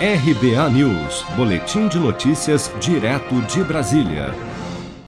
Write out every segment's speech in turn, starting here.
RBA News, Boletim de Notícias, direto de Brasília.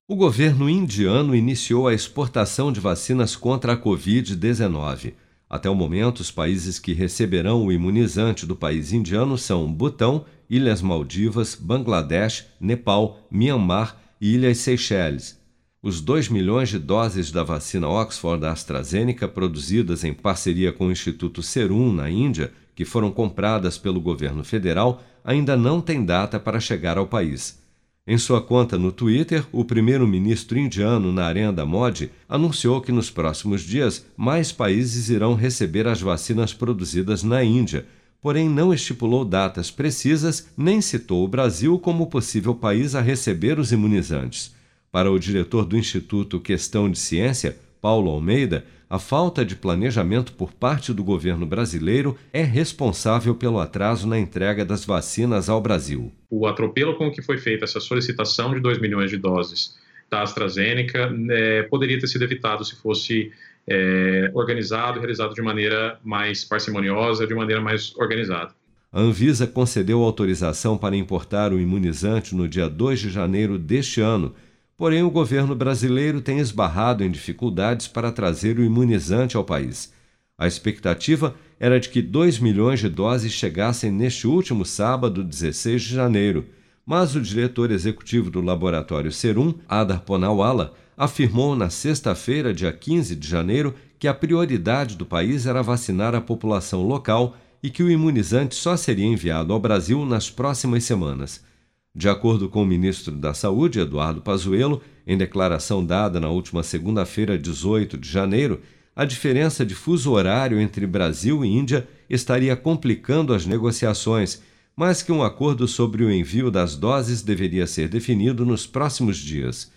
O governo indiano iniciou a exportação de vacinas contra a Covid-19. Até o momento, os países que receberão o imunizante do país indiano são Butão, Ilhas Maldivas, Bangladesh, Nepal, Myanmar e Ilhas Seychelles. Os 2 milhões de doses da vacina Oxford AstraZeneca, produzidas em parceria com o Instituto Serum, na Índia, que foram compradas pelo governo federal, ainda não têm data para chegar ao país. Em sua conta no Twitter, o primeiro-ministro indiano Narendra Modi anunciou que nos próximos dias mais países irão receber as vacinas produzidas na Índia, porém não estipulou datas precisas nem citou o Brasil como possível país a receber os imunizantes. Para o diretor do Instituto Questão de Ciência, Paulo Almeida, a falta de planejamento por parte do governo brasileiro é responsável pelo atraso na entrega das vacinas ao Brasil. O atropelo com que foi feita essa solicitação de 2 milhões de doses da AstraZeneca é, poderia ter sido evitado se fosse é, organizado e realizado de maneira mais parcimoniosa, de maneira mais organizada. A Anvisa concedeu autorização para importar o imunizante no dia 2 de janeiro deste ano Porém, o governo brasileiro tem esbarrado em dificuldades para trazer o imunizante ao país. A expectativa era de que 2 milhões de doses chegassem neste último sábado, 16 de janeiro, mas o diretor executivo do laboratório Serum, Adar Ponawala, afirmou na sexta-feira, dia 15 de janeiro, que a prioridade do país era vacinar a população local e que o imunizante só seria enviado ao Brasil nas próximas semanas. De acordo com o ministro da Saúde, Eduardo Pazuello, em declaração dada na última segunda-feira, 18 de janeiro, a diferença de fuso horário entre Brasil e Índia estaria complicando as negociações, mas que um acordo sobre o envio das doses deveria ser definido nos próximos dias.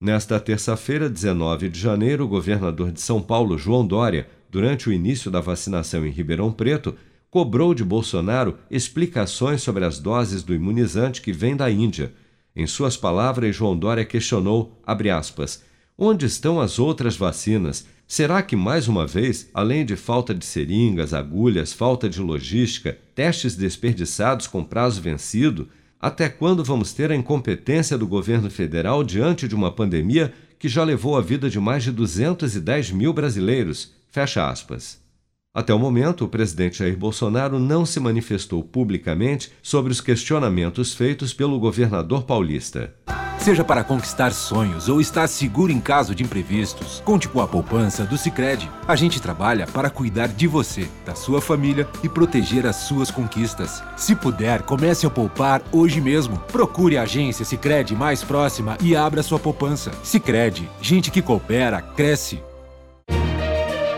Nesta terça-feira, 19 de janeiro, o governador de São Paulo, João Dória, durante o início da vacinação em Ribeirão Preto, cobrou de Bolsonaro explicações sobre as doses do imunizante que vem da Índia. Em suas palavras, João Dória questionou, aspas, onde estão as outras vacinas? Será que, mais uma vez, além de falta de seringas, agulhas, falta de logística, testes desperdiçados com prazo vencido, até quando vamos ter a incompetência do governo federal diante de uma pandemia que já levou a vida de mais de 210 mil brasileiros? Fecha aspas. Até o momento, o presidente Jair Bolsonaro não se manifestou publicamente sobre os questionamentos feitos pelo governador paulista. Seja para conquistar sonhos ou estar seguro em caso de imprevistos, conte com a poupança do Sicredi. A gente trabalha para cuidar de você, da sua família e proteger as suas conquistas. Se puder, comece a poupar hoje mesmo. Procure a agência Sicredi mais próxima e abra sua poupança. Sicredi, gente que coopera cresce